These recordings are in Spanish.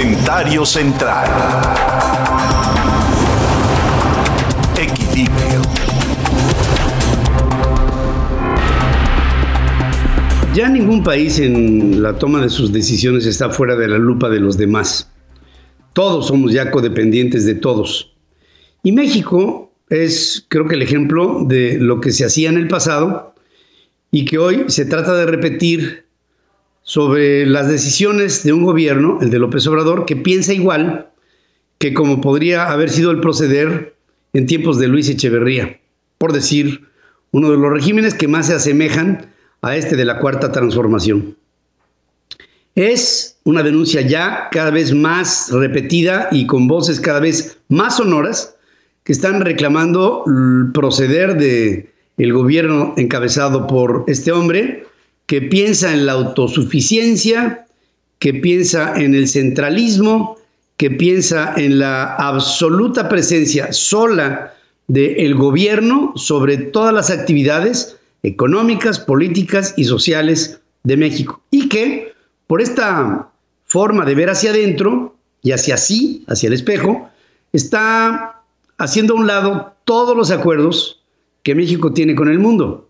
Comentario central. Equilibrio. Ya ningún país en la toma de sus decisiones está fuera de la lupa de los demás. Todos somos ya codependientes de todos. Y México es, creo que, el ejemplo de lo que se hacía en el pasado y que hoy se trata de repetir sobre las decisiones de un gobierno, el de López Obrador, que piensa igual que como podría haber sido el proceder en tiempos de Luis Echeverría, por decir, uno de los regímenes que más se asemejan a este de la cuarta transformación. Es una denuncia ya cada vez más repetida y con voces cada vez más sonoras que están reclamando el proceder de el gobierno encabezado por este hombre que piensa en la autosuficiencia, que piensa en el centralismo, que piensa en la absoluta presencia sola del gobierno sobre todas las actividades económicas, políticas y sociales de México. Y que por esta forma de ver hacia adentro y hacia sí, hacia el espejo, está haciendo a un lado todos los acuerdos que México tiene con el mundo,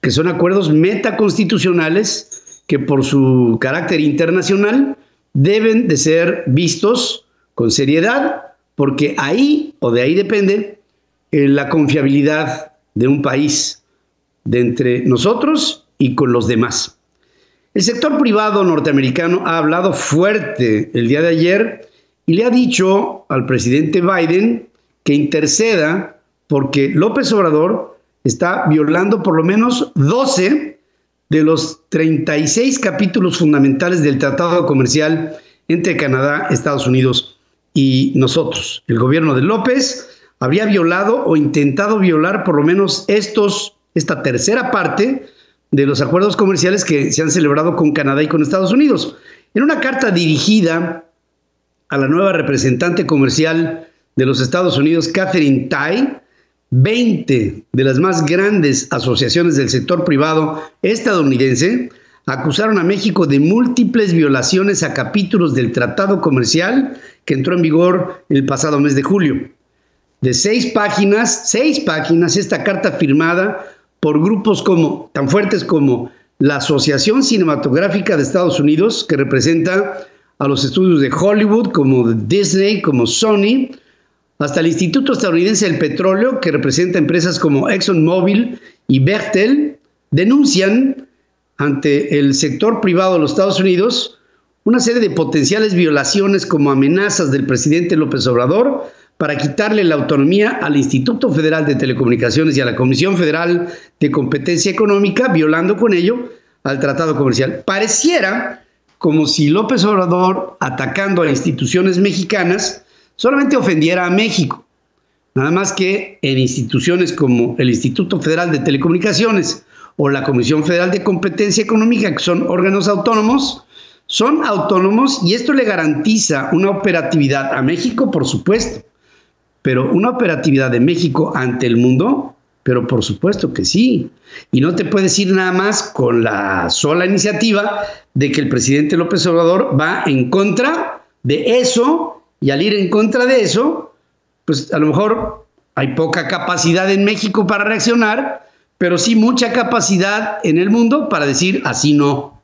que son acuerdos metaconstitucionales que por su carácter internacional deben de ser vistos con seriedad, porque ahí o de ahí depende eh, la confiabilidad de un país de entre nosotros y con los demás. El sector privado norteamericano ha hablado fuerte el día de ayer y le ha dicho al presidente Biden que interceda porque López Obrador está violando por lo menos 12 de los 36 capítulos fundamentales del Tratado Comercial entre Canadá, Estados Unidos y nosotros. El gobierno de López habría violado o intentado violar por lo menos estos esta tercera parte de los acuerdos comerciales que se han celebrado con Canadá y con Estados Unidos. En una carta dirigida a la nueva representante comercial de los Estados Unidos, Catherine Tai, 20 de las más grandes asociaciones del sector privado estadounidense acusaron a México de múltiples violaciones a capítulos del tratado comercial que entró en vigor el pasado mes de julio. De seis páginas, seis páginas, esta carta firmada por grupos como, tan fuertes como la Asociación Cinematográfica de Estados Unidos, que representa a los estudios de Hollywood, como Disney, como Sony, hasta el Instituto Estadounidense del Petróleo, que representa empresas como ExxonMobil y Bechtel, denuncian ante el sector privado de los Estados Unidos una serie de potenciales violaciones como amenazas del presidente López Obrador para quitarle la autonomía al Instituto Federal de Telecomunicaciones y a la Comisión Federal de Competencia Económica, violando con ello al Tratado Comercial. Pareciera como si López Obrador, atacando a instituciones mexicanas, solamente ofendiera a México. Nada más que en instituciones como el Instituto Federal de Telecomunicaciones o la Comisión Federal de Competencia Económica, que son órganos autónomos, son autónomos y esto le garantiza una operatividad a México, por supuesto, pero una operatividad de México ante el mundo, pero por supuesto que sí. Y no te puedes ir nada más con la sola iniciativa de que el presidente López Obrador va en contra de eso y al ir en contra de eso, pues a lo mejor hay poca capacidad en México para reaccionar, pero sí mucha capacidad en el mundo para decir así no.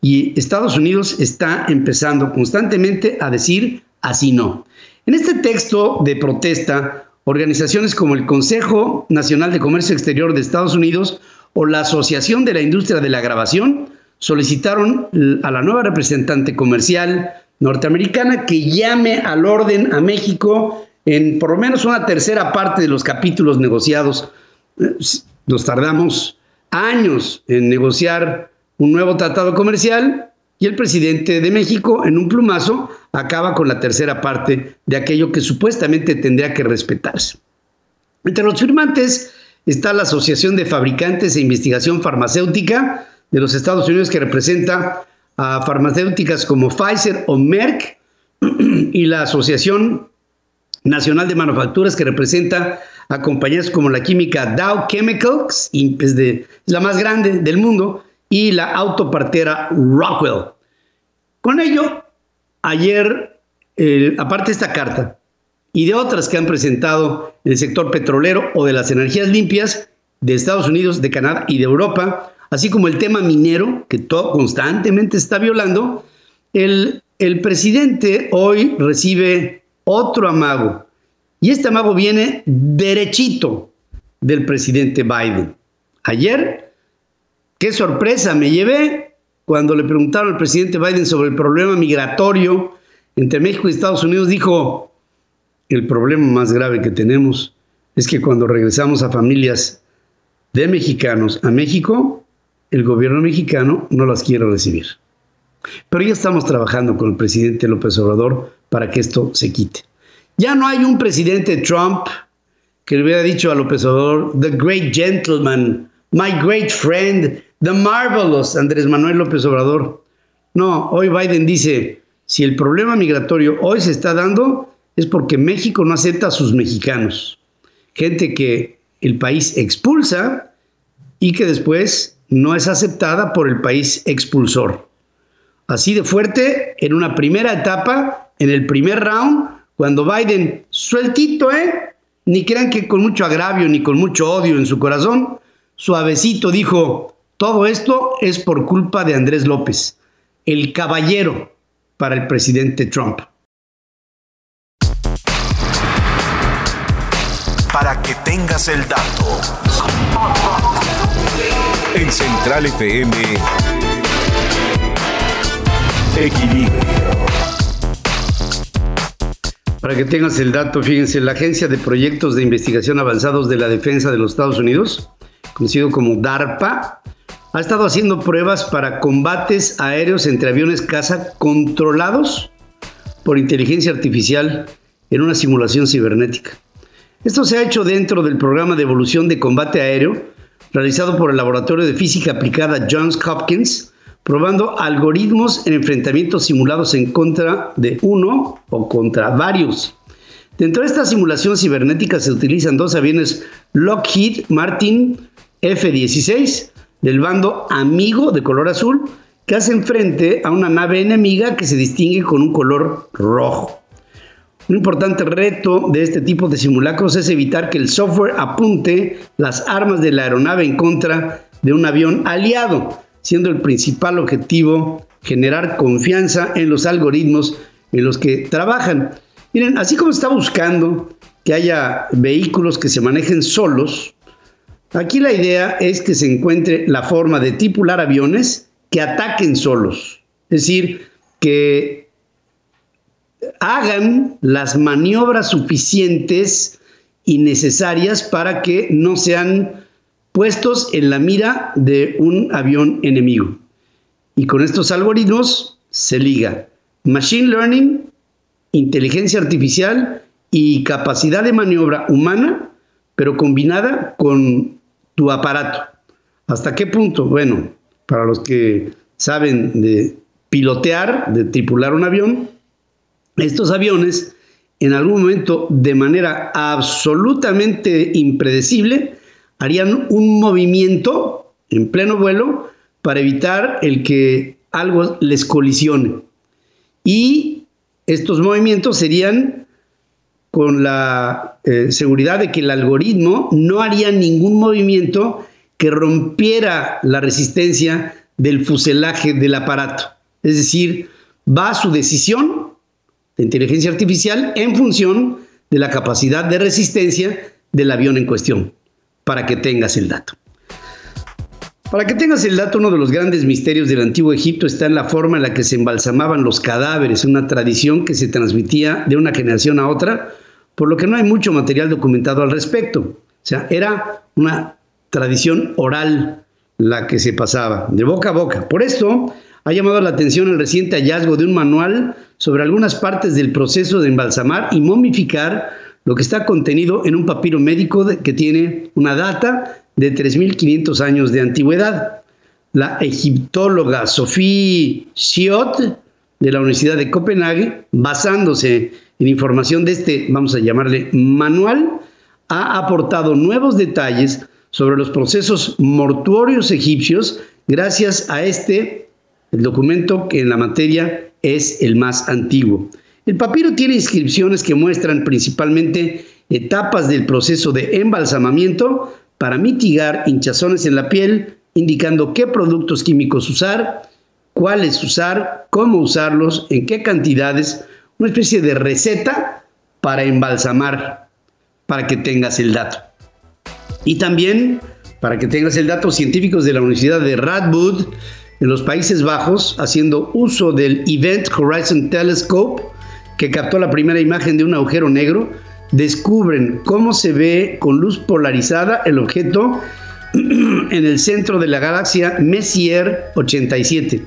Y Estados Unidos está empezando constantemente a decir así no. En este texto de protesta, organizaciones como el Consejo Nacional de Comercio Exterior de Estados Unidos o la Asociación de la Industria de la Grabación solicitaron a la nueva representante comercial norteamericana que llame al orden a México en por lo menos una tercera parte de los capítulos negociados. Nos tardamos años en negociar un nuevo tratado comercial y el presidente de México, en un plumazo, acaba con la tercera parte de aquello que supuestamente tendría que respetarse. Entre los firmantes está la Asociación de Fabricantes e Investigación Farmacéutica de los Estados Unidos, que representa a farmacéuticas como Pfizer o Merck, y la Asociación Nacional de Manufacturas, que representa a compañías como la química Dow Chemicals, es, la más grande del mundo, y la autopartera Rockwell. Con ello, ayer aparte de esta carta y de otras que han presentado en el sector petrolero o de las energías limpias de Estados Unidos, de Canadá y de Europa, así como el tema minero, que todo constantemente está violando, el, el presidente hoy recibe otro amago. Y este amago viene derechito del presidente Biden. Ayer, qué sorpresa me llevé cuando le preguntaron al presidente Biden sobre el problema migratorio entre México y Estados Unidos, dijo, el problema más grave que tenemos es que cuando regresamos a familias de mexicanos a México, el gobierno mexicano no las quiere recibir. Pero ya estamos trabajando con el presidente López Obrador para que esto se quite. Ya no hay un presidente Trump que le hubiera dicho a López Obrador, the great gentleman, my great friend, the marvelous Andrés Manuel López Obrador. No, hoy Biden dice, si el problema migratorio hoy se está dando es porque México no acepta a sus mexicanos. Gente que el país expulsa y que después no es aceptada por el país expulsor. Así de fuerte en una primera etapa, en el primer round, cuando Biden, sueltito, ¿eh? Ni crean que con mucho agravio ni con mucho odio en su corazón, suavecito dijo, todo esto es por culpa de Andrés López, el caballero para el presidente Trump. Para que tengas el dato. En Central FM, Equilibrio. Para que tengas el dato, fíjense, la Agencia de Proyectos de Investigación Avanzados de la Defensa de los Estados Unidos, conocido como DARPA, ha estado haciendo pruebas para combates aéreos entre aviones caza controlados por inteligencia artificial en una simulación cibernética. Esto se ha hecho dentro del programa de evolución de combate aéreo realizado por el Laboratorio de Física Aplicada Johns Hopkins, probando algoritmos en enfrentamientos simulados en contra de uno o contra varios. Dentro de esta simulación cibernética se utilizan dos aviones Lockheed Martin F-16 del bando amigo de color azul que hacen frente a una nave enemiga que se distingue con un color rojo. Un importante reto de este tipo de simulacros es evitar que el software apunte las armas de la aeronave en contra de un avión aliado, siendo el principal objetivo generar confianza en los algoritmos en los que trabajan. Miren, así como está buscando que haya vehículos que se manejen solos, Aquí la idea es que se encuentre la forma de tripular aviones que ataquen solos, es decir, que hagan las maniobras suficientes y necesarias para que no sean puestos en la mira de un avión enemigo. Y con estos algoritmos se liga machine learning, inteligencia artificial y capacidad de maniobra humana, pero combinada con tu aparato. ¿Hasta qué punto? Bueno, para los que saben de pilotear, de tripular un avión, estos aviones en algún momento de manera absolutamente impredecible harían un movimiento en pleno vuelo para evitar el que algo les colisione. Y estos movimientos serían con la eh, seguridad de que el algoritmo no haría ningún movimiento que rompiera la resistencia del fuselaje del aparato. Es decir, va a su decisión de inteligencia artificial en función de la capacidad de resistencia del avión en cuestión, para que tengas el dato. Para que tengas el dato, uno de los grandes misterios del antiguo Egipto está en la forma en la que se embalsamaban los cadáveres, una tradición que se transmitía de una generación a otra por lo que no hay mucho material documentado al respecto. O sea, era una tradición oral la que se pasaba, de boca a boca. Por esto ha llamado la atención el reciente hallazgo de un manual sobre algunas partes del proceso de embalsamar y momificar lo que está contenido en un papiro médico que tiene una data de 3.500 años de antigüedad. La egiptóloga Sophie Siot de la Universidad de Copenhague, basándose en información de este, vamos a llamarle manual, ha aportado nuevos detalles sobre los procesos mortuorios egipcios gracias a este el documento que en la materia es el más antiguo. El papiro tiene inscripciones que muestran principalmente etapas del proceso de embalsamamiento para mitigar hinchazones en la piel, indicando qué productos químicos usar, cuáles usar, cómo usarlos, en qué cantidades, una especie de receta para embalsamar, para que tengas el dato. Y también, para que tengas el dato, científicos de la Universidad de Radboud, en los Países Bajos, haciendo uso del Event Horizon Telescope, que captó la primera imagen de un agujero negro, descubren cómo se ve con luz polarizada el objeto en el centro de la galaxia Messier 87.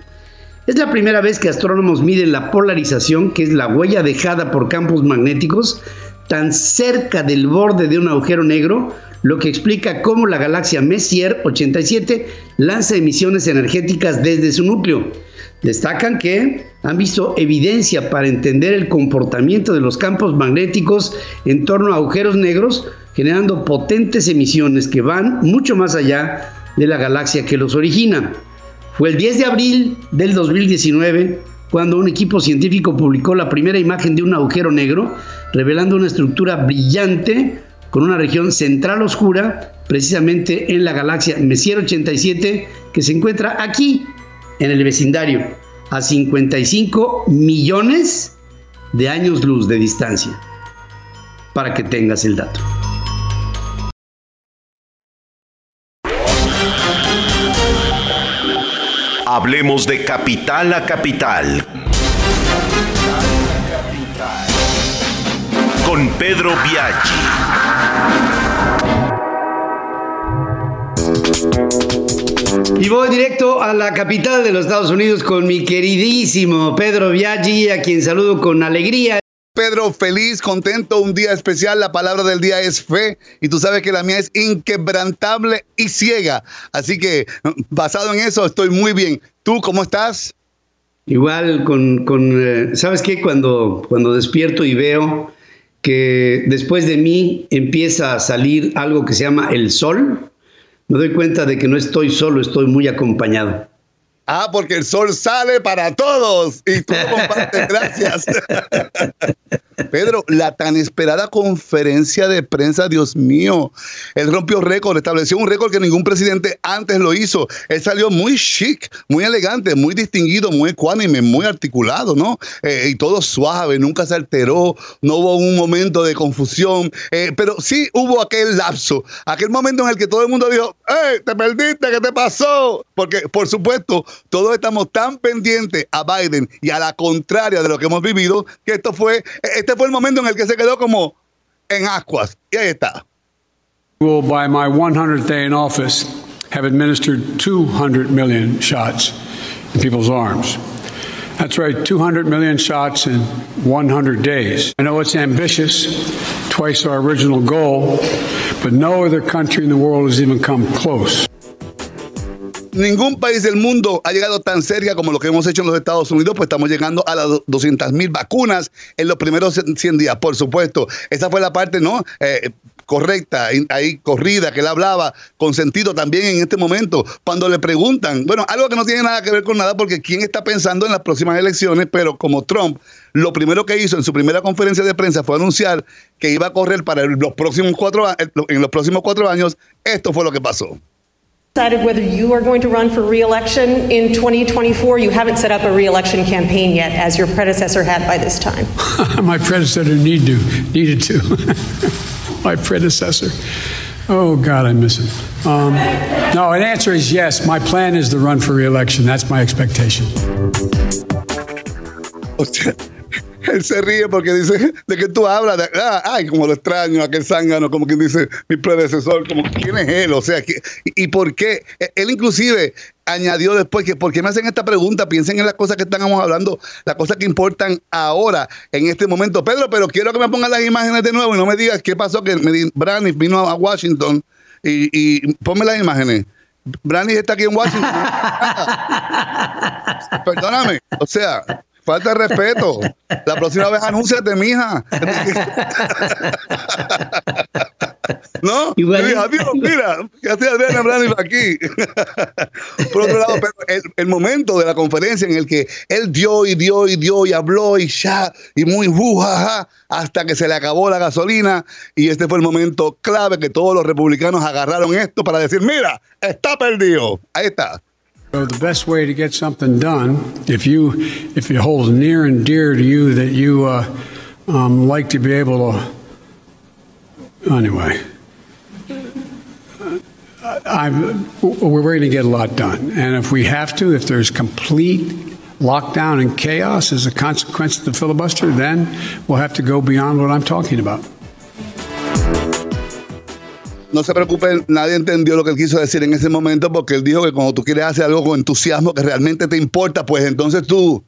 Es la primera vez que astrónomos miden la polarización, que es la huella dejada por campos magnéticos, tan cerca del borde de un agujero negro, lo que explica cómo la galaxia Messier 87 lanza emisiones energéticas desde su núcleo. Destacan que han visto evidencia para entender el comportamiento de los campos magnéticos en torno a agujeros negros, generando potentes emisiones que van mucho más allá de la galaxia que los origina. Fue el 10 de abril del 2019 cuando un equipo científico publicó la primera imagen de un agujero negro, revelando una estructura brillante con una región central oscura, precisamente en la galaxia Messier 87, que se encuentra aquí, en el vecindario, a 55 millones de años luz de distancia, para que tengas el dato. Hablemos de capital a capital. Con Pedro Biaggi. Y voy directo a la capital de los Estados Unidos con mi queridísimo Pedro Biaggi, a quien saludo con alegría. Pedro, feliz, contento, un día especial. La palabra del día es fe y tú sabes que la mía es inquebrantable y ciega. Así que basado en eso estoy muy bien. ¿Tú cómo estás? Igual con, con eh, ¿sabes qué? Cuando, cuando despierto y veo que después de mí empieza a salir algo que se llama el sol, me doy cuenta de que no estoy solo, estoy muy acompañado. Ah, porque el sol sale para todos y tú compartes. Gracias. Pedro, la tan esperada conferencia de prensa, Dios mío, él rompió récord, estableció un récord que ningún presidente antes lo hizo. Él salió muy chic, muy elegante, muy distinguido, muy ecuánime, muy articulado, ¿no? Eh, y todo suave, nunca se alteró, no hubo un momento de confusión, eh, pero sí hubo aquel lapso, aquel momento en el que todo el mundo dijo, ¡Ey, te perdiste! ¿Qué te pasó? Porque, por supuesto, todos estamos tan pendientes a Biden y a la contraria de lo que hemos vivido, que esto fue, este fue el momento en el que se quedó como en. Y ahí está. Will, by my 100th day in office, have administered 200 million shots in people's arms. That's right, 200 million shots in 100 days. I know it's ambitious, twice our original goal, but no other country in the world has even come close. Ningún país del mundo ha llegado tan cerca como lo que hemos hecho en los Estados Unidos, pues estamos llegando a las 200 mil vacunas en los primeros 100 días, por supuesto. Esa fue la parte, ¿no? Eh, correcta, ahí corrida, que él hablaba, con sentido también en este momento, cuando le preguntan, bueno, algo que no tiene nada que ver con nada, porque quién está pensando en las próximas elecciones, pero como Trump, lo primero que hizo en su primera conferencia de prensa fue anunciar que iba a correr para los próximos cuatro, en los próximos cuatro años, esto fue lo que pasó. Decided whether you are going to run for re-election in 2024. You haven't set up a re-election campaign yet, as your predecessor had by this time. My predecessor need to, needed to. My predecessor. Oh, God, I miss him. Um, no, an answer is yes. My plan is to run for re-election. That's my expectation. él se ríe porque dice, ¿de qué tú hablas? De, ah, ay, como lo extraño, aquel zángano, como quien dice, mi predecesor, como, ¿quién es él? O sea, y, ¿y por qué? E, él inclusive añadió después que, ¿por qué me hacen esta pregunta? Piensen en las cosas que estamos hablando, las cosas que importan ahora, en este momento. Pedro, pero quiero que me pongan las imágenes de nuevo y no me digas qué pasó, que Braniff vino a Washington y, y ponme las imágenes. Braniff está aquí en Washington. Perdóname, o sea, Falta de respeto. La próxima vez anúnciate, mija. ¿No? Igual. Adiós, mira, que hace Adriana Brani aquí. Por otro lado, pero el, el, momento de la conferencia en el que él dio y dio y dio y habló y ya, y muy jujaja, hasta que se le acabó la gasolina. Y este fue el momento clave que todos los republicanos agarraron esto para decir: mira, está perdido. Ahí está. So the best way to get something done, if you if it holds near and dear to you that you uh, um, like to be able to, anyway, I, we're going to get a lot done, and if we have to, if there's complete lockdown and chaos as a consequence of the filibuster, then we'll have to go beyond what I'm talking about. No se preocupen, nadie entendió lo que él quiso decir en ese momento porque él dijo que cuando tú quieres hacer algo con entusiasmo que realmente te importa, pues entonces tú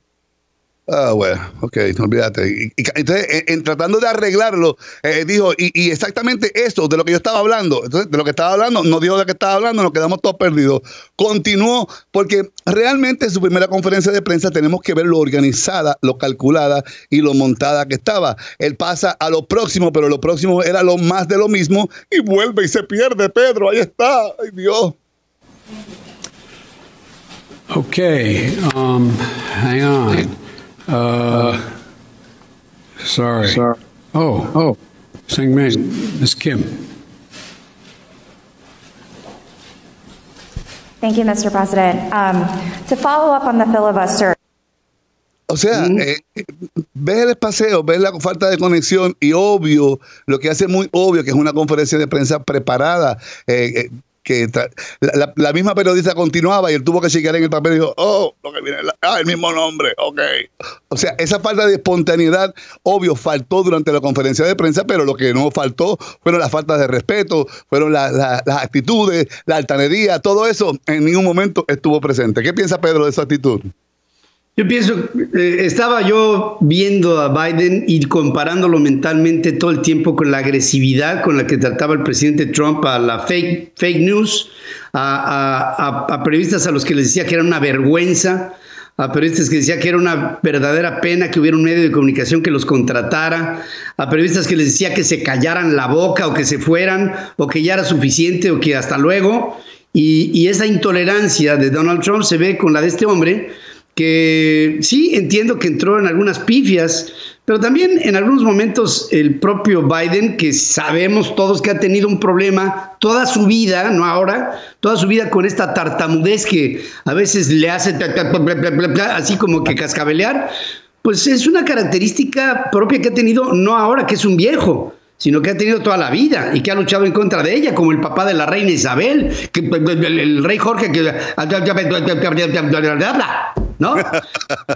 Ah, bueno, ok, olvídate. Y, y, entonces, en, en, tratando de arreglarlo, eh, dijo, y, y, exactamente eso, de lo que yo estaba hablando, entonces, de lo que estaba hablando, no dijo de qué estaba hablando, nos quedamos todos perdidos. Continuó, porque realmente en su primera conferencia de prensa tenemos que ver lo organizada, lo calculada y lo montada que estaba. Él pasa a lo próximo, pero lo próximo era lo más de lo mismo, y vuelve y se pierde, Pedro, ahí está, ay Dios. Okay, um, hang on. Uh, sorry. Sorry. Oh, Oh, Sing Ming, Miss Kim. Thank you, Mr. President. Um, to follow up on the filibuster, O sea, eh, ves el paseo, ves la falta de conexión y obvio, lo que hace muy obvio que es una conferencia de prensa preparada. eh, eh, que la, la- misma periodista continuaba y él tuvo que chequear en el papel y dijo, oh, lo que viene, ah, el mismo nombre, ok. O sea, esa falta de espontaneidad, obvio, faltó durante la conferencia de prensa, pero lo que no faltó fueron las faltas de respeto, fueron la- las actitudes, la altanería, todo eso en ningún momento estuvo presente. ¿Qué piensa Pedro de esa actitud? Yo pienso, eh, estaba yo viendo a Biden y comparándolo mentalmente todo el tiempo con la agresividad con la que trataba el presidente Trump a la fake, fake news, a, a- a- periodistas a los que les decía que era una vergüenza, a periodistas que decía que era una verdadera pena que hubiera un medio de comunicación que los contratara, a periodistas que les decía que se callaran la boca o que se fueran o que ya era suficiente o que hasta luego. Y esa intolerancia de Donald Trump se ve con la de este hombre sí entiendo que entró en algunas pifias, pero también en algunos momentos el propio Biden, que sabemos todos que ha tenido un problema toda su vida, no ahora, toda su vida con esta tartamudez que a veces le hace así como que cascabelear, pues es una característica propia que ha tenido no ahora que es un viejo, sino que ha tenido toda la vida y que ha luchado en contra de ella, como el papá de la reina Isabel, el rey Jorge, que ¿no?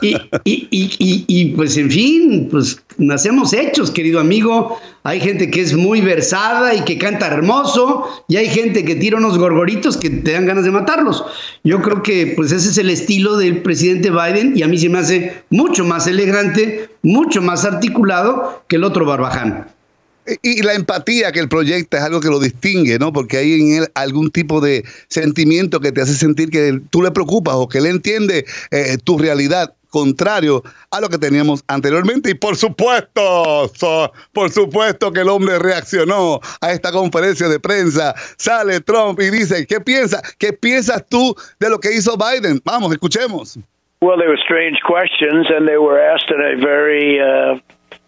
Y, y, y, y, pues en fin, pues nacemos hechos, querido amigo. Hay gente que es muy versada y que canta hermoso, y hay gente que tira unos gorgoritos que te dan ganas de matarlos. Yo creo que pues ese es el estilo del presidente Biden y a mí se me hace mucho más elegante, mucho más articulado que el otro barbaján. Y, la empatía que él proyecta es algo que lo distingue, ¿no? Porque hay en él algún tipo de sentimiento que te hace sentir que tú le preocupas o que él entiende eh, tu realidad contrario a lo que teníamos anteriormente. Y por supuesto, por supuesto que el hombre reaccionó a esta conferencia de prensa. Sale Trump y dice, ¿qué piensas? ¿Qué piensas tú de lo que hizo Biden? Vamos, escuchemos. well, they were strange questions, and they were asked in a very uh,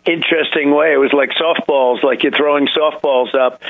interesting way. It was like softballs, like you're throwing softballs up.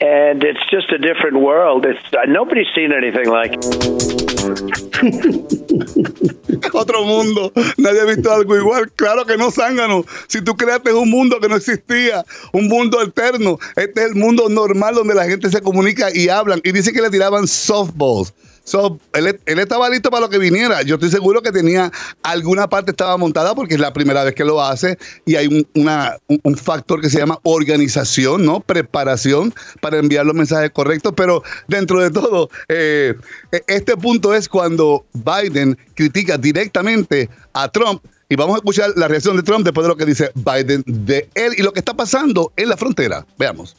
And it's just a different world. It's uh, nobody's seen anything like. Otro mundo. Nadie ha visto algo igual. Claro que no, zángano. Si tú creaste un mundo que no existía, un mundo alterno, este es el mundo normal donde la gente se comunica y hablan. Y dice que le tiraban softballs. So, él, él estaba listo para lo que viniera. Yo estoy seguro que tenía alguna parte estaba montada porque es la primera vez que lo hace y hay un, una- un- factor que se llama organización, ¿no? Preparación para enviar los mensajes correctos. Pero dentro de todo, eh, e- este punto es cuando Biden critica directamente a Trump. Y vamos a escuchar la reacción de Trump después de lo que dice Biden de él y lo que está pasando en la frontera. Veamos.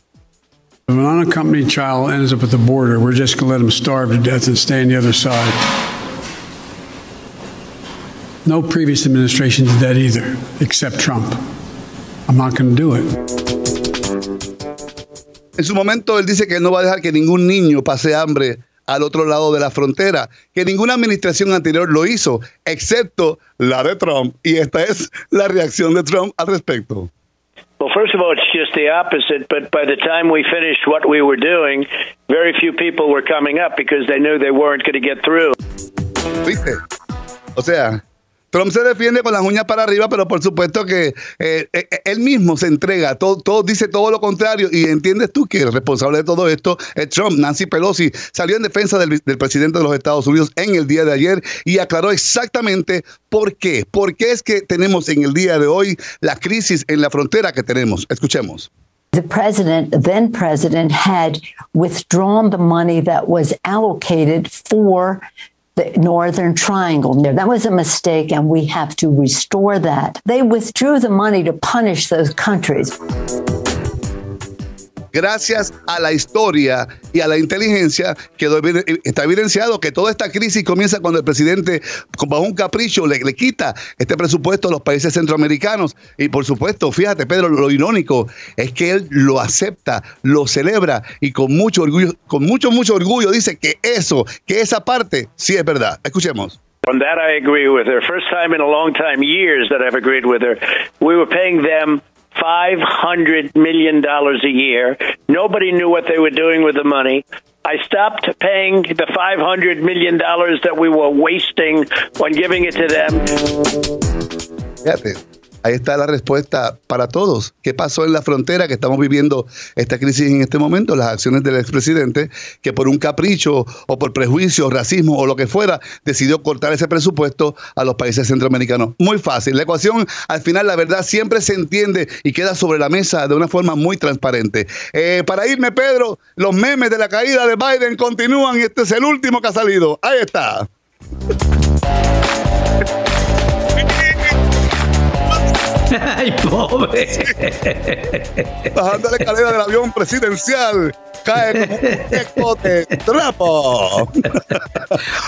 If an unaccompanied child ends up at the border, we're just going to let him starve to death and stay on the other side. No previous administration did that either, except Trump. I'm not going to do it. En su momento él dice que no va a dejar que ningún niño pase hambre al otro lado de la frontera, que ninguna administración anterior lo hizo, excepto la de Trump. Y esta es la reacción de Trump al respecto. Well, first of all, it's just the opposite. But by the time we finished what we were doing, very few people were coming up because they knew they weren't going to get through. O sea, Trump se defiende con las uñas para arriba, pero por supuesto que eh, eh, él mismo se entrega, todo, todo, dice todo lo contrario y entiendes tú que el responsable de todo esto es Trump. Nancy Pelosi salió en defensa del, del, presidente de los Estados Unidos en el día de ayer y aclaró exactamente por qué. ¿Por qué es que tenemos en el día de hoy la crisis en la frontera que tenemos? Escuchemos. The president, then president, had withdrawn the money that was allocated for the Northern Triangle. That was a mistake, and we have to restore that. They withdrew the money to punish those countries. Gracias a la historia y a la inteligencia, quedó, está evidenciado que toda esta crisis comienza cuando el presidente, bajo un capricho, le, le, quita este presupuesto a los países centroamericanos. Y por supuesto, fíjate, Pedro, lo irónico es que él lo acepta, lo celebra y con mucho orgullo, con mucho, mucho orgullo dice que eso, que esa parte sí es verdad. Escuchemos. On that, I agree with her. First time in a long time, years that I've agreed with her. We were paying them $500 million a year. Nobody knew what they were doing with the money. I stopped paying the $500 million that we were wasting on giving it to them. Fíjate, Ahí está la respuesta para todos. ¿Qué pasó en la frontera que estamos viviendo esta crisis en este momento? Las acciones del expresidente que por un capricho o por prejuicio, racismo o lo que fuera, decidió cortar ese presupuesto a los países centroamericanos. Muy fácil. La ecuación, al final, la verdad siempre se entiende y queda sobre la mesa de una forma muy transparente. Eh, para irme, Pedro, los memes de la caída de Biden continúan y este es el último que ha salido. Ahí está. Ay, pobre. Bajando la escalera del avión presidencial, cae como un de trapo.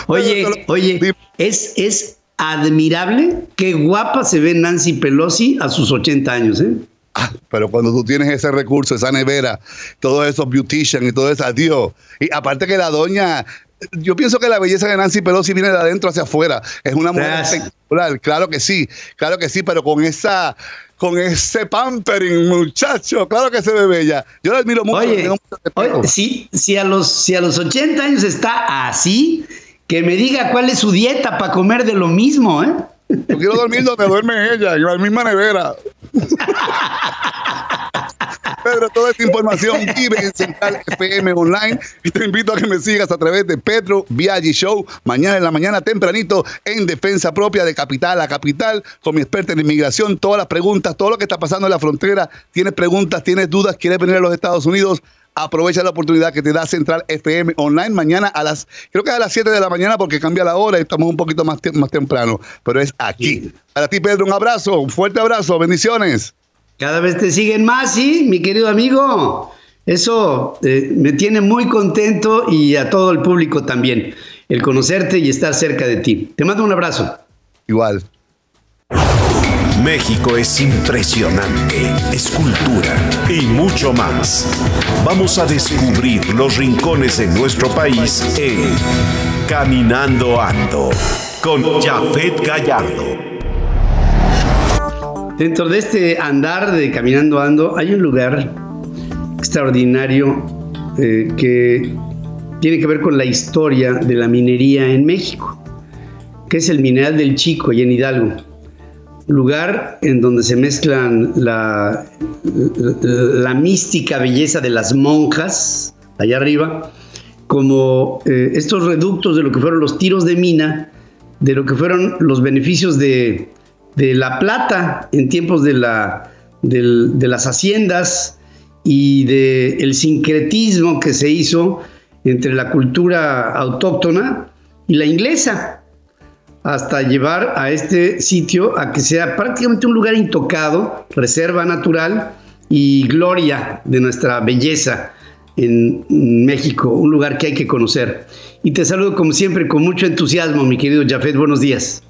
Oye, oye, es, es admirable qué guapa se ve Nancy Pelosi a sus 80 años, ¿eh? Ah, pero cuando tú tienes ese recurso, esa nevera, todos esos beautician y todo eso, adiós. Y aparte que la doña yo pienso que la belleza de Nancy Pelosi viene de adentro hacia afuera. Es una mujer. Claro que sí, claro que sí, pero con esa, con ese pampering, muchacho, claro que se ve bella. Yo la admiro mucho. Oye, oye, si, si, a los, si a los 80 años está así, que me diga cuál es su dieta para comer de lo mismo, ¿eh? Yo quiero dormir donde duerme ella, en la misma nevera. Pedro, toda esta información vive en Central FM Online y te invito a que me sigas a través de Pedro Viaggi Show mañana en la mañana tempranito en Defensa Propia de Capital a Capital con mi experta en inmigración, todas las preguntas, todo lo que está pasando en la frontera, tienes preguntas, tienes dudas, quieres venir a los Estados Unidos, aprovecha la oportunidad que te da Central FM Online mañana a las, creo que a las 7 de la mañana porque cambia la hora y estamos un poquito más, te más temprano, pero es aquí. Para ti, Pedro, un abrazo, un fuerte abrazo, bendiciones. Cada vez te siguen más, sí, mi querido amigo. Eso eh, me tiene muy contento y a todo el público también, el conocerte y estar cerca de ti. Te mando un abrazo. Igual. México es impresionante, es cultura y mucho más. Vamos a descubrir los rincones de nuestro país en Caminando Ando con Jafet Gallardo. Dentro de este andar de Caminando Ando hay un lugar extraordinario eh, que tiene que ver con la historia de la minería en México, que es el Mineral del Chico y en Hidalgo. Lugar en donde se mezclan la, mística belleza de las monjas, allá arriba, como eh, estos reductos de lo que fueron los tiros de mina, de lo que fueron los beneficios de, de la plata en tiempos de, la, de, las haciendas y del el sincretismo que se hizo entre la cultura autóctona y la inglesa, hasta llevar a este sitio a que sea prácticamente un lugar intocado, reserva natural y gloria de nuestra belleza en México, un lugar que hay que conocer. Y te saludo como siempre con mucho entusiasmo, mi querido Jafet, buenos días.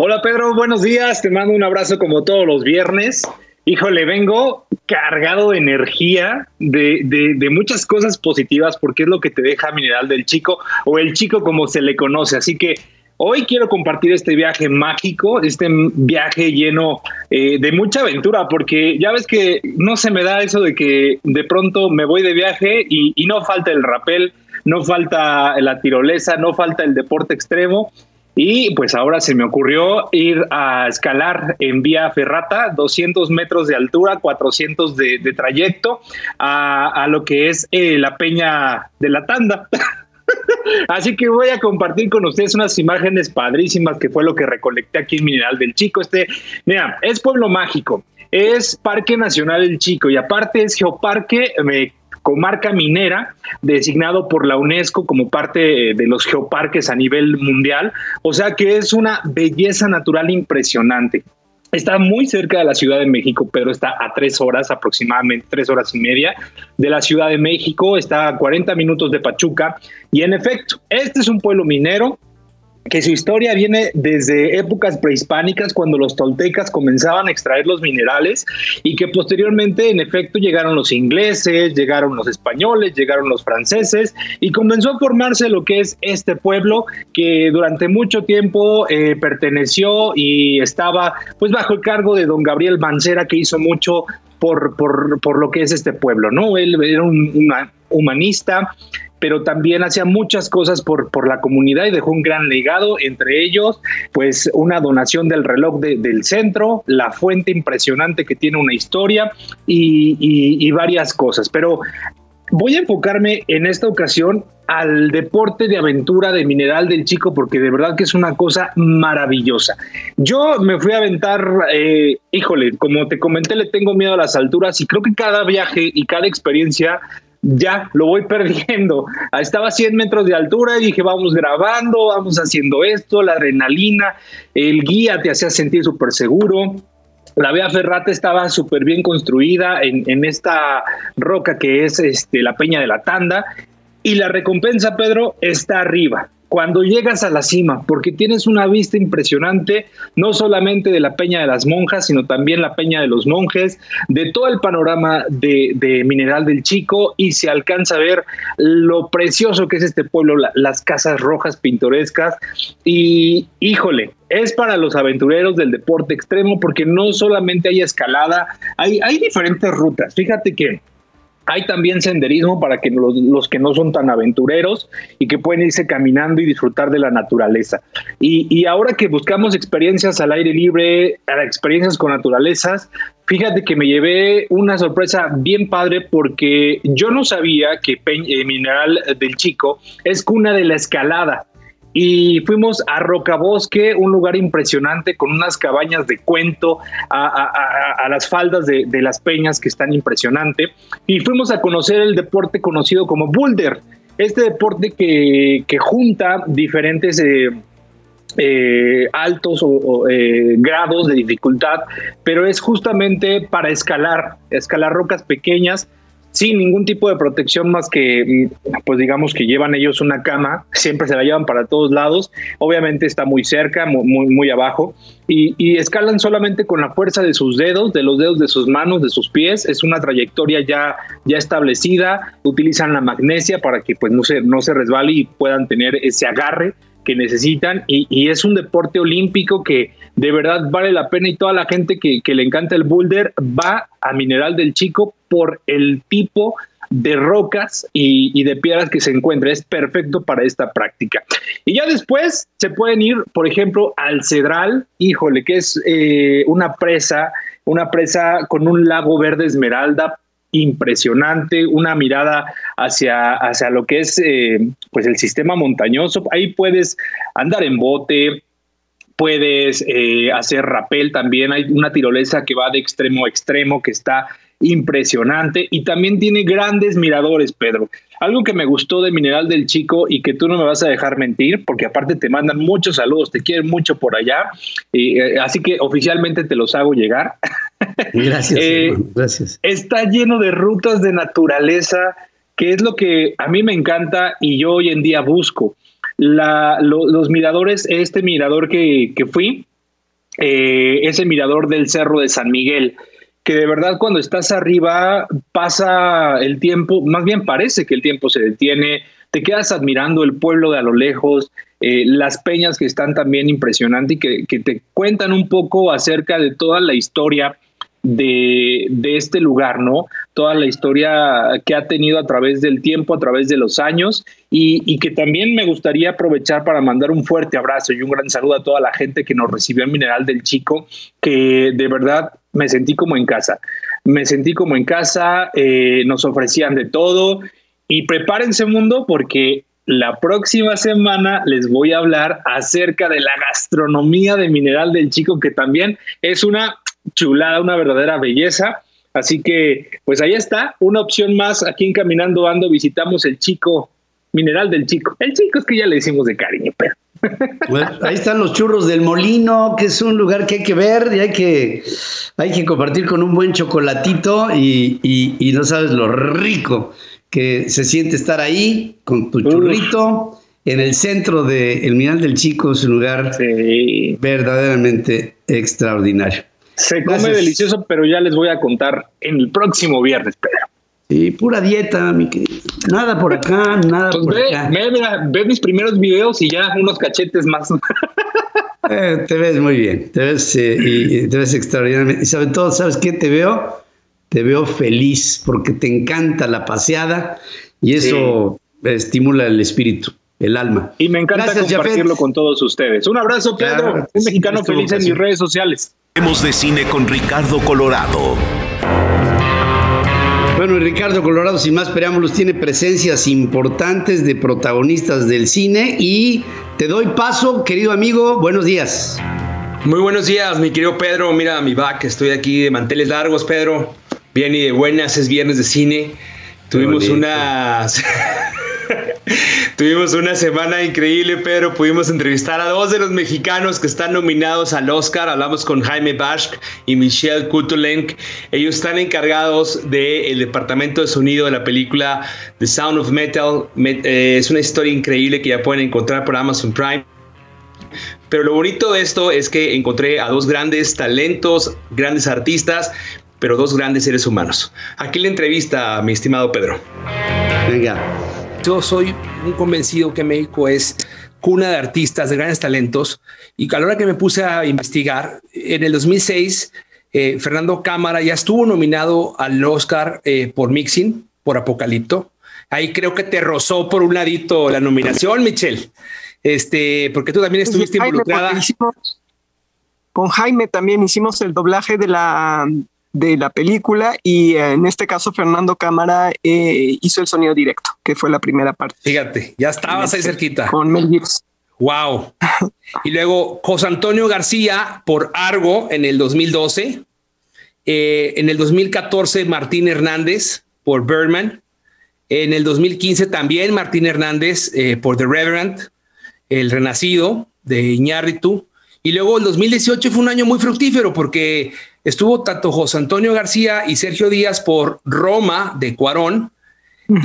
Hola Pedro, buenos días, te mando un abrazo como todos los viernes. Híjole, vengo cargado de energía, de, de, muchas cosas positivas, porque es lo que te deja Mineral del Chico, o el Chico como se le conoce. Así que hoy quiero compartir este viaje mágico, este viaje lleno eh, de mucha aventura, porque ya ves que no se me da eso de que de pronto me voy de viaje y, y no falta el rapel, no falta la tirolesa, no falta el deporte extremo y pues ahora se me ocurrió ir a escalar en vía ferrata, 200 metros de altura, 400 de, trayecto, a, lo que es eh, la peña de la tanda. Así que voy a compartir con ustedes unas imágenes padrísimas que fue lo que recolecté aquí en Mineral del Chico. Este, mira, es pueblo mágico, es Parque Nacional del Chico y aparte es geoparque me comarca minera, designado por la UNESCO como parte de los geoparques a nivel mundial, o sea que es una belleza natural impresionante. Está muy cerca de la Ciudad de México, pero está a tres horas, aproximadamente tres horas y media de la Ciudad de México, está a 40 minutos de Pachuca. Y en efecto, este es un pueblo minero, que su historia viene desde épocas prehispánicas cuando los toltecas comenzaban a extraer los minerales y que posteriormente en efecto llegaron los ingleses, llegaron los españoles, llegaron los franceses y comenzó a formarse lo que es este pueblo que durante mucho tiempo eh, perteneció y estaba pues bajo el cargo de don Gabriel Mancera que hizo mucho por, por, por lo que es este pueblo, ¿no? Él era un humanista, pero también hacía muchas cosas por, por la comunidad y dejó un gran legado, entre ellos, pues una donación del reloj del centro, la fuente impresionante que tiene una historia y, varias cosas. Pero voy a enfocarme en esta ocasión al deporte de aventura de Mineral del Chico porque de verdad que es una cosa maravillosa. Yo me fui a aventar, eh, híjole, como te comenté, le tengo miedo a las alturas y creo que cada viaje y cada experiencia ya lo voy perdiendo. Estaba a 100 metros de altura y dije, vamos grabando, vamos haciendo esto, la adrenalina, el guía te hacía sentir súper seguro. La vía ferrata estaba súper bien construida en, en, esta roca que es este, la Peña de la Tanda. Y la recompensa, Pedro, está arriba cuando llegas a la cima, porque tienes una vista impresionante, no solamente de la Peña de las Monjas, sino también la Peña de los Monjes, de todo el panorama de, Mineral del Chico, y se alcanza a ver lo precioso que es este pueblo, las casas rojas pintorescas, y híjole, es para los aventureros del deporte extremo, porque no solamente hay escalada, hay, hay diferentes rutas. Fíjate que hay también senderismo para que los, que no son tan aventureros y que pueden irse caminando y disfrutar de la naturaleza. Y, ahora que buscamos experiencias al aire libre, experiencias con naturalezas, fíjate que me llevé una sorpresa bien padre porque yo no sabía que eh, Mineral del Chico es cuna de la escalada y fuimos a Rocabosque, un lugar impresionante con unas cabañas de cuento a, las faldas de, las peñas que están impresionante. Y fuimos a conocer el deporte conocido como boulder, este deporte que, junta diferentes eh, eh, altos o, eh, grados de dificultad, pero es justamente para escalar, escalar rocas pequeñas sin ningún tipo de protección más que, mm, pues digamos que llevan ellos una cama, siempre se la llevan para todos lados, obviamente está muy cerca, muy, muy, abajo, y, escalan solamente con la fuerza de sus dedos, de los dedos de sus manos, de sus pies, es una trayectoria ya, ya establecida, utilizan la magnesia para que pues no se, no se resbale y puedan tener ese agarre que necesitan y, es un deporte olímpico que de verdad vale la pena y toda la gente que, le encanta el boulder va a Mineral del Chico por el tipo de rocas y, de piedras que se encuentra. Es perfecto para esta práctica. Y ya después se pueden ir, por ejemplo, al Cedral, híjole, que es eh, una presa, una presa con un lago verde esmeralda impresionante, una mirada hacia, hacia lo que es eh, pues el sistema montañoso. Ahí puedes andar en bote, puedes eh, hacer rapel también. Hay una tirolesa que va de extremo a extremo que está impresionante y también tiene grandes miradores, Pedro. Algo que me gustó de Mineral del Chico y que tú no me vas a dejar mentir, porque aparte te mandan muchos saludos, te quieren mucho por allá, y, eh, así que oficialmente te los hago llegar. Gracias, eh, gracias. Está lleno de rutas de naturaleza, que es lo que a mí me encanta y yo hoy en día busco. los miradores, este mirador que, fui, eh, ese mirador del Cerro de San Miguel, que de verdad cuando estás arriba pasa el tiempo, más bien parece que el tiempo se detiene, te quedas admirando el pueblo de a lo lejos, eh, las peñas que están también impresionantes y que, te cuentan un poco acerca de toda la historia de, de, este lugar, ¿no? Toda la historia que ha tenido a través del tiempo, a través de los años, y, y, que también me gustaría aprovechar para mandar un fuerte abrazo y un gran saludo a toda la gente que nos recibió en Mineral del Chico, que de verdad me sentí como en casa. Me sentí como en casa, eh, nos ofrecían de todo, y prepárense mundo porque la próxima semana les voy a hablar acerca de la gastronomía de Mineral del Chico, que también es una chulada, una verdadera belleza. Así que, pues ahí está, una opción más aquí en Caminando Ando, visitamos el Chico, Mineral del Chico. El Chico es que ya le decimos de cariño, pero... Bueno, ahí están los churros del molino, que es un lugar que hay que ver y hay que, hay que compartir con un buen chocolatito y, y, y no sabes lo rico que se siente estar ahí con tu churrito en el centro del de Mineral del Chico, es un lugar sí. verdaderamente extraordinario. Se come Gracias. delicioso, pero ya les voy a contar en el próximo viernes, Pedro. Sí, pura dieta, mi querido. Nada por acá, nada pues por ve, acá. Ve, mira, ve mis primeros videos y ya unos cachetes más. Eh, te ves muy bien, te ves, eh, y, te ves extraordinariamente. Y sobre todo, ¿sabes qué? Te veo, te veo feliz porque te encanta la paseada y eso sí. estimula el espíritu el alma. Y me encanta Gracias, compartirlo Jafet. con todos ustedes. Un abrazo, Pedro. Claro, un mexicano feliz en mis redes sociales. Hemos de cine con Ricardo Colorado. Bueno, y Ricardo Colorado, sin más preámbulos, tiene presencias importantes de protagonistas del cine y te doy paso, querido amigo, buenos días. Muy buenos días, mi querido Pedro. Mira mi back, estoy aquí de manteles largos, Pedro. Bien y de buenas, es viernes de cine. Tuvimos unas Tuvimos una semana increíble, Pedro. Pudimos entrevistar a dos de los mexicanos que están nominados al Oscar. Hablamos con Jaime Bashk y Michelle Kutulenk. Ellos están encargados del departamento de sonido de la película The Sound of Metal. Eh, es una historia increíble que ya pueden encontrar por Amazon Prime. Pero lo bonito de esto es que encontré a dos grandes talentos, grandes artistas, pero dos grandes seres humanos. Aquí la entrevista, mi estimado Pedro. Venga. Yo soy un convencido que México es cuna de artistas, de grandes talentos, y a la hora que me puse a investigar, en el 2006, eh, Fernando Cámara ya estuvo nominado al Oscar eh, por Mixing, por Apocalipto. Ahí creo que te rozó por un ladito la nominación, Michelle. Este, porque tú también estuviste Jaime, involucrada. Hicimos, con Jaime también hicimos el doblaje de la de la película y eh, en este caso Fernando Cámara eh, hizo el sonido directo, que fue la primera parte. Fíjate, ya estabas ahí cerquita. Con Mel Gibson. Wow. y luego José Antonio García por Argo en el 2012. Eh, en el 2014 Martín Hernández por Birdman. En el 2015 también Martín Hernández eh, por The Reverend, El Renacido de Iñárritu. Y luego el 2018 fue un año muy fructífero porque estuvo tanto José Antonio García y Sergio Díaz por Roma de Cuarón.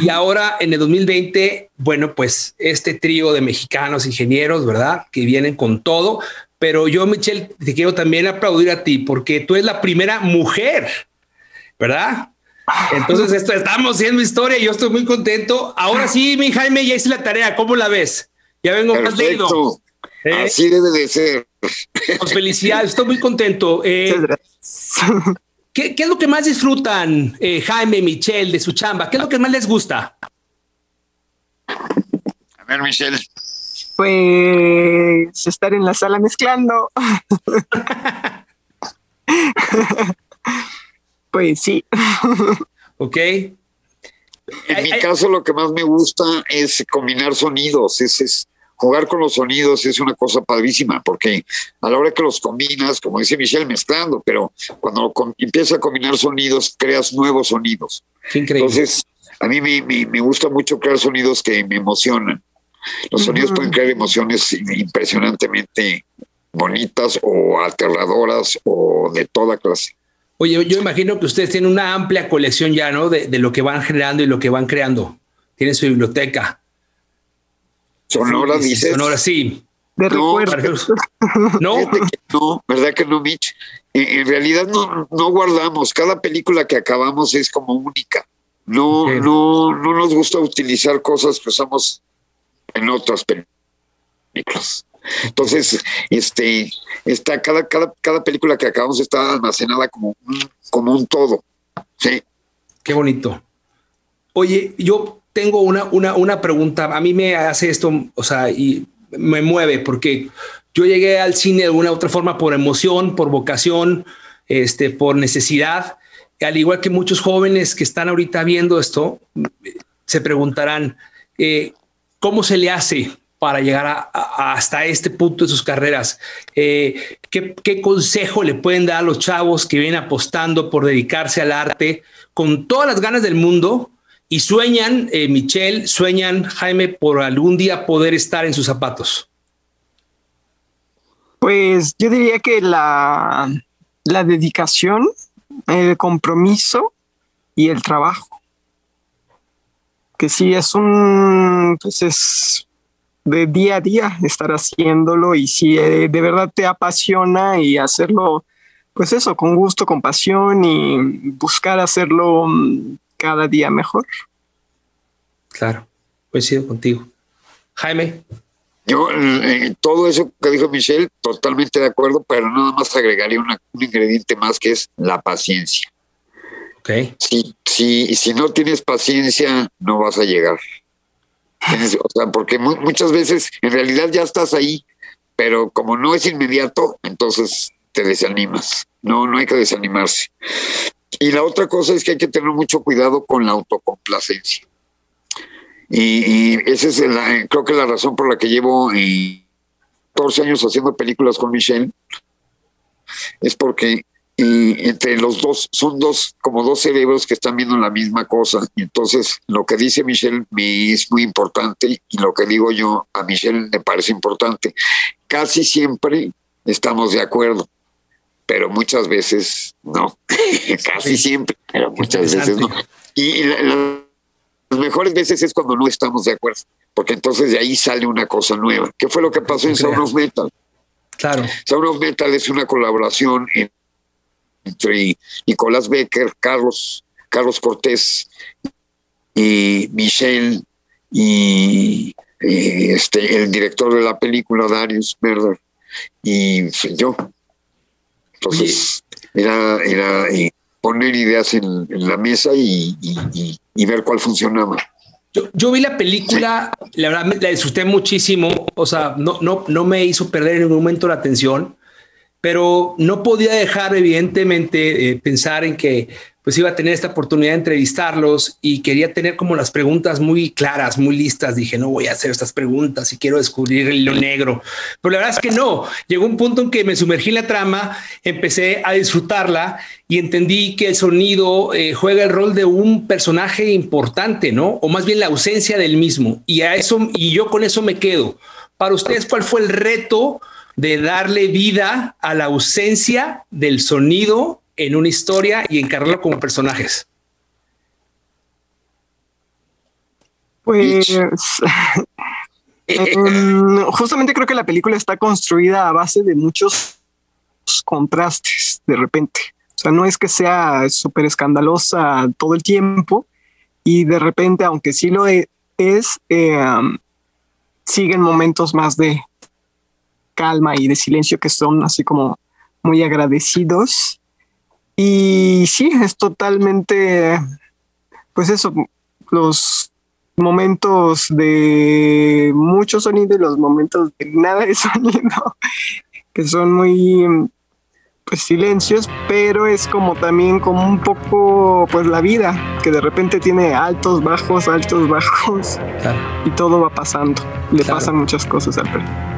Y ahora en el 2020, bueno, pues este trío de mexicanos ingenieros, ¿verdad? Que vienen con todo. Pero yo, Michelle, te quiero también aplaudir a ti porque tú eres la primera mujer, ¿verdad? Entonces, esto estamos haciendo historia y yo estoy muy contento. Ahora sí, mi Jaime, ya hice la tarea. ¿Cómo la ves? Ya vengo Perfecto. más leído. ¿Eh? Así debe de ser. Pues felicidades, estoy muy contento. Eh, ¿qué, ¿qué, es lo que más disfrutan, eh, Jaime, Michelle, de su chamba? ¿Qué es lo que más les gusta? A ver, Michelle. Pues estar en la sala mezclando. pues sí. Ok. En mi caso, lo que más me gusta es combinar sonidos. Es, es jugar con los sonidos es una cosa padrísima, porque a la hora que los combinas, como dice Michelle, mezclando, pero cuando empiezas a combinar sonidos, creas nuevos sonidos. Qué increíble. Entonces, a mí me, me, me gusta mucho crear sonidos que me emocionan. Los uh -huh. sonidos pueden crear emociones impresionantemente bonitas o aterradoras o de toda clase. Oye, yo imagino que ustedes tienen una amplia colección ya, ¿no? De, de lo que van generando y lo que van creando. Tienen su biblioteca. Sonora, sí, dices. Sonora, sí. de No. No, Fíjate que no, ¿verdad que no, Mitch? En, en realidad no, no guardamos. Cada película que acabamos es como única. No, no, no nos gusta utilizar cosas que usamos en otras películas. Entonces, este, está cada, cada, cada película que acabamos está almacenada como un, como un todo. Sí. Qué bonito. Oye, yo tengo una, una, una pregunta. A mí me hace esto, o sea, y me mueve porque yo llegué al cine de alguna u otra forma por emoción, por vocación, este, por necesidad. Al igual que muchos jóvenes que están ahorita viendo esto, se preguntarán eh, cómo se le hace para llegar a- hasta este punto de sus carreras. Eh, ¿qué, qué consejo le pueden dar a los chavos que vienen apostando por dedicarse al arte con todas las ganas del mundo y sueñan, eh, Michelle, sueñan, Jaime, por algún día poder estar en sus zapatos? Pues yo diría que la, la dedicación, el compromiso y el trabajo. Que sí es un, pues es de día a día estar haciéndolo y si eh, de verdad te apasiona y hacerlo, pues eso, con gusto, con pasión y buscar hacerlo mm, cada día mejor. Claro, coincido contigo. Jaime. Yo, eh, todo eso que dijo Michelle, totalmente de acuerdo, pero nada más agregaría una- un ingrediente más que es la paciencia. Ok. Si, si, si no tienes paciencia, no vas a llegar. Tienes- o sea, porque mu- muchas veces en realidad ya estás ahí, pero como no es inmediato, entonces te desanimas. No, no hay que desanimarse. Y la otra cosa es que hay que tener mucho cuidado con la autocomplacencia. Y, y esa es la, creo que la razón por la que llevo eh, 14 años haciendo películas con Michelle es porque entre los dos son dos como dos cerebros que están viendo la misma cosa. Entonces lo que dice Michelle me es muy importante y lo que digo yo a Michelle me parece importante. Casi siempre estamos de acuerdo pero muchas veces no casi siempre pero muchas veces no y la- la- las mejores veces es cuando no estamos de acuerdo porque entonces de ahí sale una cosa nueva ¿qué fue lo que pasó en Sound of Metal? Claro. Sound of Metal es una colaboración en- entre Nicolás Becker, Carlos, Carlos Cortés y Michelle y eh, este el director de la película, Darius Merder, y yo. Entonces, era, era eh, poner ideas en, en la mesa y, y- y- y ver cuál funcionaba. Yo, yo vi la película, la verdad me- la disfruté muchísimo, o sea, no, no, no me hizo perder en ningún momento la atención, pero no podía dejar evidentemente eh, pensar en que pues iba a tener esta oportunidad de entrevistarlos y quería tener como las preguntas muy claras, muy listas. Dije, no voy a hacer estas preguntas y quiero descubrir el hilo negro. Pero la verdad es que no. Llegó un punto en que me sumergí en la trama, empecé a disfrutarla y entendí que el sonido eh, juega el rol de un personaje importante, ¿no? O más bien la ausencia del mismo. Y a eso, y yo con eso me quedo. Para ustedes, ¿cuál fue el reto de darle vida a la ausencia del sonido en una historia y encarnarlo como personajes? Pues em, justamente creo que la película está construida a base de muchos contrastes de repente. O sea, no es que sea súper escandalosa todo el tiempo y de repente, aunque sí lo e- es, eh, um, siguen momentos más de calma y de silencio que son así como muy agradecidos. Y sí, es totalmente, pues eso, los momentos de mucho sonido y los momentos de nada de sonido, que son muy pues silencios, pero es como también como un poco pues la vida, que de repente tiene altos, bajos, altos, bajos, y todo va pasando. Le pasan muchas cosas al perro.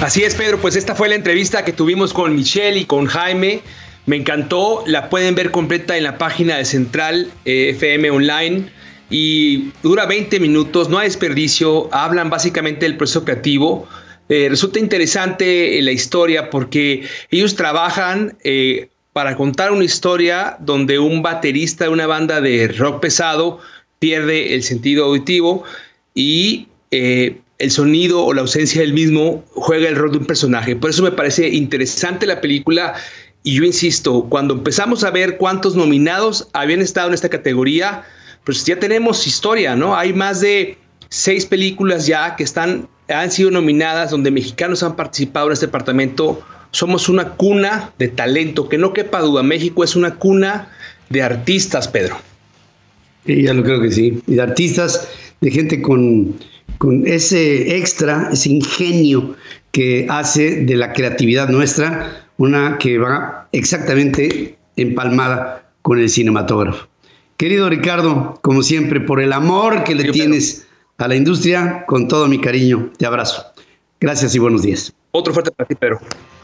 Así es, Pedro. Pues esta fue la entrevista que tuvimos con Michelle y con Jaime. Me encantó. La pueden ver completa en la página de Central eh, FM Online. Y dura 20 minutos, no hay desperdicio. Hablan básicamente del proceso creativo. Eh, resulta interesante eh, la historia porque ellos trabajan para contar una historia donde un baterista de una banda de rock pesado pierde el sentido auditivo y el sonido o la ausencia del mismo juega el rol de un personaje. Por eso me parece interesante la película y yo insisto, cuando empezamos a ver cuántos nominados habían estado en esta categoría, pues ya tenemos historia, ¿no? Hay más de seis películas ya que están, han sido nominadas donde mexicanos han participado en este departamento. Somos una cuna de talento, que no quepa duda, México es una cuna de artistas, Pedro. Ya lo creo que sí. Y de artistas, de gente con, con ese extra, ese ingenio que hace de la creatividad nuestra una que va exactamente empalmada con el cinematógrafo. Querido Ricardo, como siempre, por el amor que le tienes a la industria, con todo mi cariño, te abrazo. Gracias y buenos días. Otro fuerte para ti, Pedro.